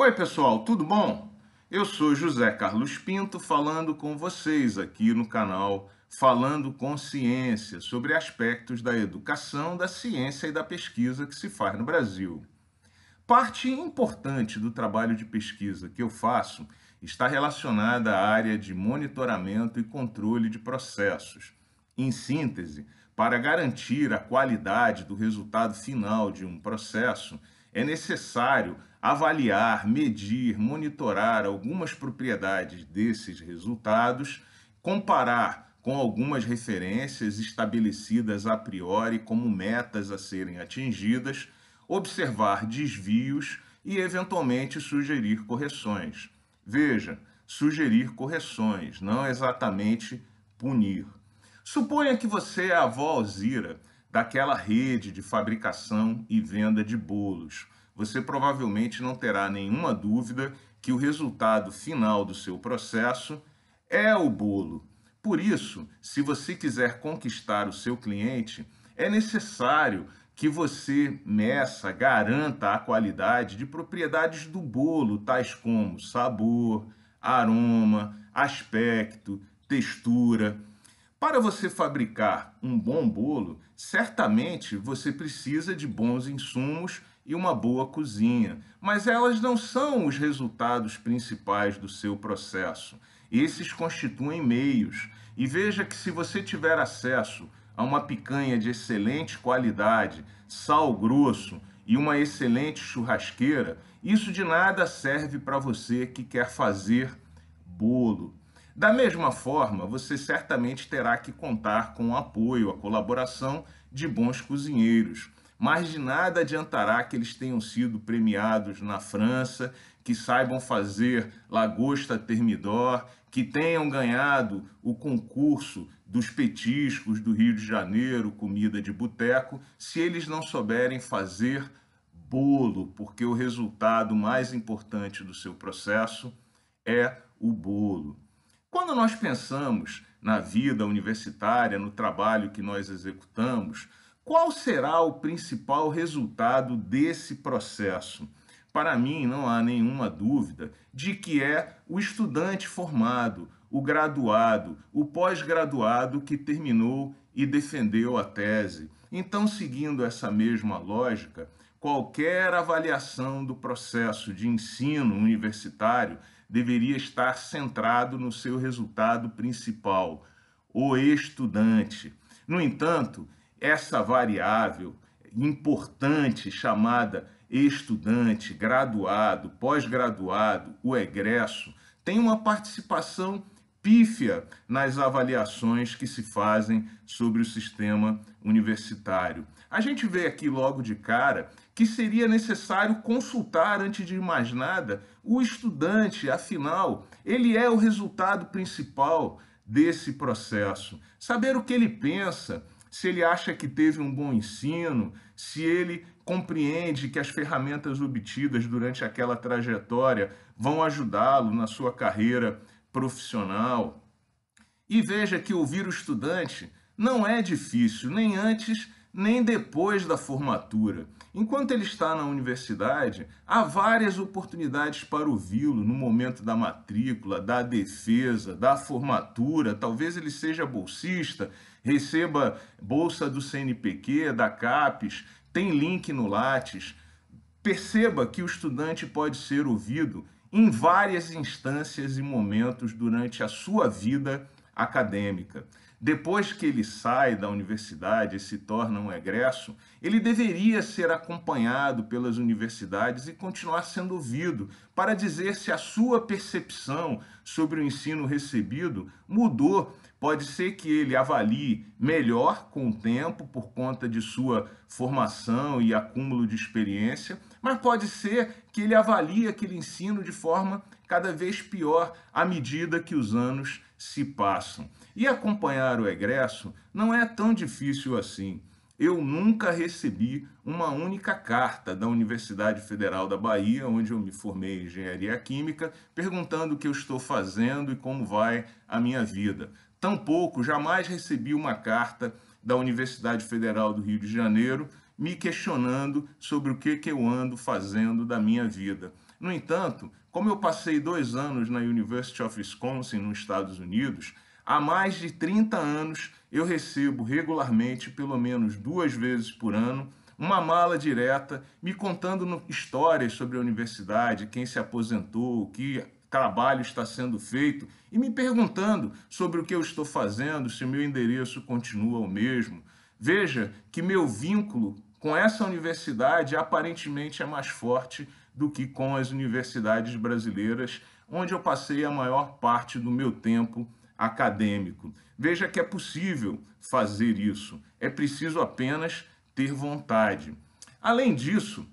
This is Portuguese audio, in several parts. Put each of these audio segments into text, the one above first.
Oi, pessoal, tudo bom? Eu sou José Carlos Pinto falando com vocês aqui no canal Falando com Ciência sobre aspectos da educação, da ciência e da pesquisa que se faz no Brasil. Parte importante do trabalho de pesquisa que eu faço está relacionada à área de monitoramento e controle de processos. Em síntese, para garantir a qualidade do resultado final de um processo, é necessário avaliar, medir, monitorar algumas propriedades desses resultados, comparar com algumas referências estabelecidas a priori como metas a serem atingidas, observar desvios e, eventualmente, sugerir correções. Veja, sugerir correções, não exatamente punir. Suponha que você é a avó Alzira daquela rede de fabricação e venda de bolos. Você provavelmente não terá nenhuma dúvida que o resultado final do seu processo é o bolo. Por isso, se você quiser conquistar o seu cliente, é necessário que você meça, garanta a qualidade de propriedades do bolo, tais como sabor, aroma, aspecto, textura. Para você fabricar um bom bolo, certamente você precisa de bons insumos e uma boa cozinha, mas elas não são os resultados principais do seu processo. Esses constituem meios. E veja que se você tiver acesso a uma picanha de excelente qualidade, sal grosso e uma excelente churrasqueira, isso de nada serve para você que quer fazer bolo. Da mesma forma, você certamente terá que contar com o apoio, a colaboração de bons cozinheiros. Mas de nada adiantará que eles tenham sido premiados na França, que saibam fazer lagosta termidor, que tenham ganhado o concurso dos petiscos do Rio de Janeiro, comida de boteco, se eles não souberem fazer bolo, porque o resultado mais importante do seu processo é o bolo. Quando nós pensamos na vida universitária, no trabalho que nós executamos, qual será o principal resultado desse processo? Para mim, não há nenhuma dúvida de que é o estudante formado, o graduado, o pós-graduado que terminou e defendeu a tese. Então, seguindo essa mesma lógica, qualquer avaliação do processo de ensino universitário deveria estar centrado no seu resultado principal, o estudante. No entanto, essa variável importante chamada estudante, graduado, pós-graduado, o egresso, tem uma participação pífia nas avaliações que se fazem sobre o sistema universitário. A gente vê aqui logo de cara que seria necessário consultar, antes de mais nada, o estudante, afinal, ele é o resultado principal desse processo. Saber o que ele pensa, se ele acha que teve um bom ensino, se ele compreende que as ferramentas obtidas durante aquela trajetória vão ajudá-lo na sua carreira profissional. E veja que ouvir o estudante não é difícil, nem antes nem depois da formatura. Enquanto ele está na universidade, há várias oportunidades para ouvi-lo no momento da matrícula, da defesa, da formatura. Talvez ele seja bolsista, receba bolsa do CNPq, da CAPES, tem link no Lattes. Perceba que o estudante pode ser ouvido em várias instâncias e momentos durante a sua vida acadêmica. Depois que ele sai da universidade e se torna um egresso, ele deveria ser acompanhado pelas universidades e continuar sendo ouvido para dizer se a sua percepção sobre o ensino recebido mudou. Pode ser que ele avalie melhor com o tempo por conta de sua formação e acúmulo de experiência, mas pode ser que ele avalie aquele ensino de forma cada vez pior à medida que os anos se passam. E acompanhar o egresso não é tão difícil assim. Eu nunca recebi uma única carta da Universidade Federal da Bahia, onde eu me formei em engenharia química, perguntando o que eu estou fazendo e como vai a minha vida. Tampouco jamais recebi uma carta da Universidade Federal do Rio de Janeiro me questionando sobre o que, que eu ando fazendo da minha vida. No entanto, como eu passei dois anos na University of Wisconsin, nos Estados Unidos, há mais de 30 anos eu recebo regularmente, pelo menos duas vezes por ano, uma mala direta me contando histórias sobre a universidade, quem se aposentou, que trabalho está sendo feito e me perguntando sobre o que eu estou fazendo, se meu endereço continua o mesmo. Veja que meu vínculo com essa universidade aparentemente é mais forte do que com as universidades brasileiras, onde eu passei a maior parte do meu tempo acadêmico. Veja que é possível fazer isso, é preciso apenas ter vontade. Além disso,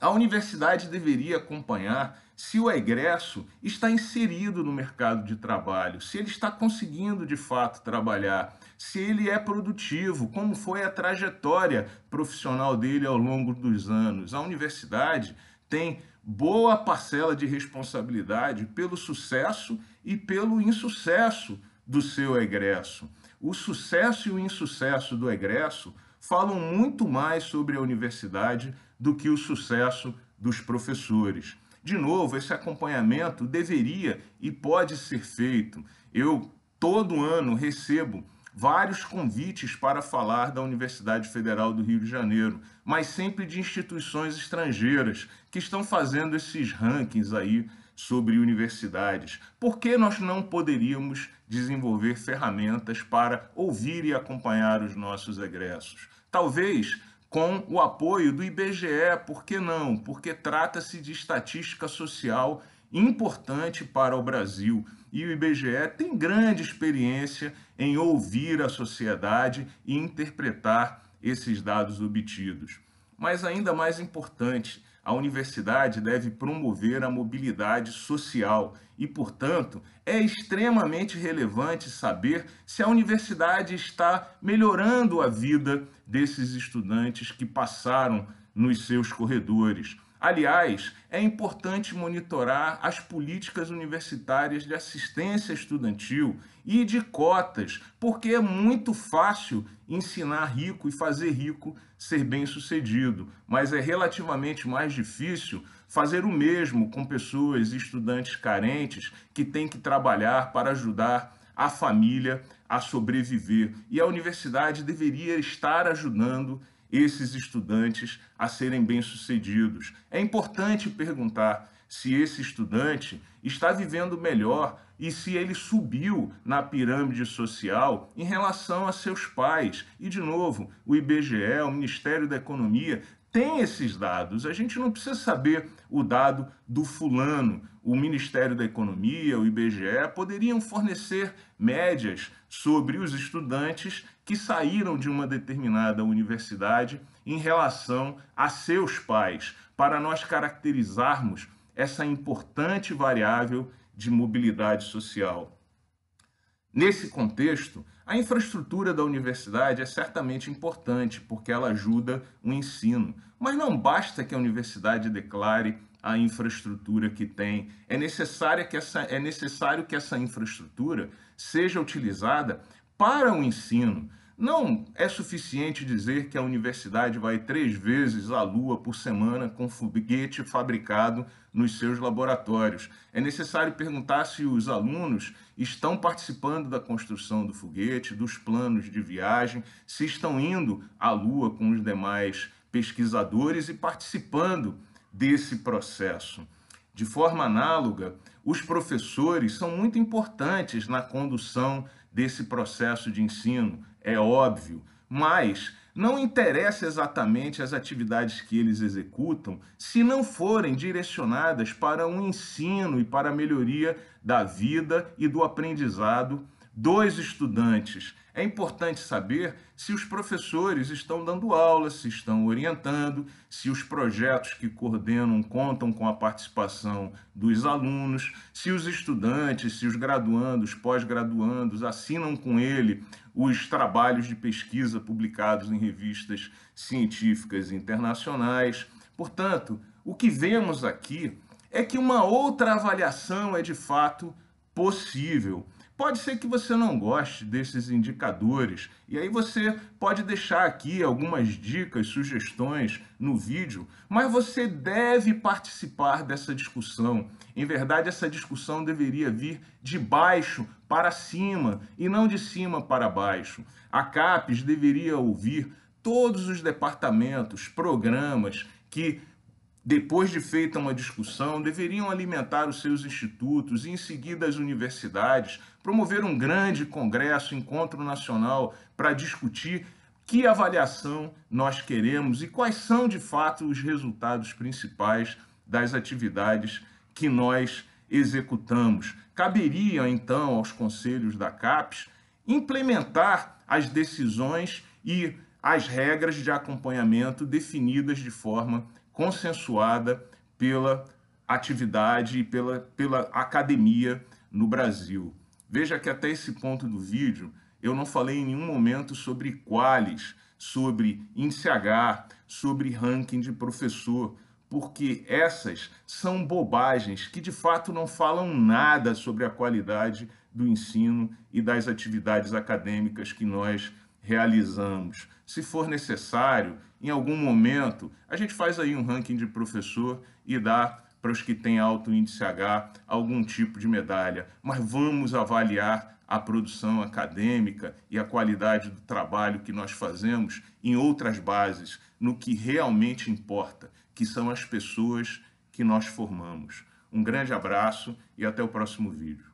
a universidade deveria acompanhar se o egresso está inserido no mercado de trabalho, se ele está conseguindo de fato trabalhar, se ele é produtivo, como foi a trajetória profissional dele ao longo dos anos. A universidade tem boa parcela de responsabilidade pelo sucesso e pelo insucesso do seu egresso. O sucesso e o insucesso do egresso falam muito mais sobre a universidade do que o sucesso dos professores. De novo, esse acompanhamento deveria e pode ser feito. Eu, todo ano, recebo vários convites para falar da Universidade Federal do Rio de Janeiro, mas sempre de instituições estrangeiras que estão fazendo esses rankings aí sobre universidades. Por que nós não poderíamos desenvolver ferramentas para ouvir e acompanhar os nossos egressos? Talvez com o apoio do IBGE, por que não? Porque trata-se de estatística social importante para o Brasil e o IBGE tem grande experiência em ouvir a sociedade e interpretar esses dados obtidos. Mas ainda mais importante, a universidade deve promover a mobilidade social e, portanto, é extremamente relevante saber se a universidade está melhorando a vida desses estudantes que passaram nos seus corredores. Aliás, é importante monitorar as políticas universitárias de assistência estudantil e de cotas, porque é muito fácil ensinar rico e fazer rico ser bem-sucedido, mas é relativamente mais difícil fazer o mesmo com pessoas e estudantes carentes que têm que trabalhar para ajudar a família a sobreviver. E a universidade deveria estar ajudando esses estudantes a serem bem-sucedidos. É importante perguntar se esse estudante está vivendo melhor e se ele subiu na pirâmide social em relação a seus pais. E, de novo, o IBGE, o Ministério da Economia, tem esses dados. A gente não precisa saber o dado do fulano. O Ministério da Economia, o IBGE, poderiam fornecer médias sobre os estudantes que saíram de uma determinada universidade em relação a seus pais, para nós caracterizarmos essa importante variável de mobilidade social. Nesse contexto, a infraestrutura da universidade é certamente importante, porque ela ajuda o ensino. Mas não basta que a universidade declare a infraestrutura que tem. É, necessária que essa, é necessário que essa infraestrutura seja utilizada para o ensino. Não é suficiente dizer que a universidade vai três vezes à Lua por semana com foguete fabricado nos seus laboratórios. É necessário perguntar se os alunos estão participando da construção do foguete, dos planos de viagem, se estão indo à Lua com os demais pesquisadores e participando desse processo. De forma análoga, os professores são muito importantes na condução desse processo de ensino é óbvio, mas não interessa exatamente as atividades que eles executam se não forem direcionadas para o um ensino e para a melhoria da vida e do aprendizado dos estudantes. É importante saber se os professores estão dando aula, se estão orientando, se os projetos que coordenam contam com a participação dos alunos, se os estudantes, se os graduandos, pós-graduandos assinam com ele os trabalhos de pesquisa publicados em revistas científicas internacionais. Portanto, o que vemos aqui é que uma outra avaliação é de fato possível Pode ser que você não goste desses indicadores, e aí você pode deixar aqui algumas dicas, sugestões no vídeo, mas você deve participar dessa discussão. Em verdade, essa discussão deveria vir de baixo para cima e não de cima para baixo. A CAPES deveria ouvir todos os departamentos, programas que depois de feita uma discussão, deveriam alimentar os seus institutos e, em seguida, as universidades, promover um grande congresso, encontro nacional, para discutir que avaliação nós queremos e quais são, de fato, os resultados principais das atividades que nós executamos. Caberia, então, aos conselhos da CAPES implementar as decisões e as regras de acompanhamento definidas de forma consensuada pela atividade e pela, pela academia no Brasil. Veja que até esse ponto do vídeo eu não falei em nenhum momento sobre quales, sobre índice H, sobre ranking de professor, porque essas são bobagens que de fato não falam nada sobre a qualidade do ensino e das atividades acadêmicas que nós realizamos. Se for necessário, em algum momento, a gente faz aí um ranking de professor e dá para os que têm alto índice H algum tipo de medalha, mas vamos avaliar a produção acadêmica e a qualidade do trabalho que nós fazemos em outras bases, no que realmente importa, que são as pessoas que nós formamos. Um grande abraço e até o próximo vídeo.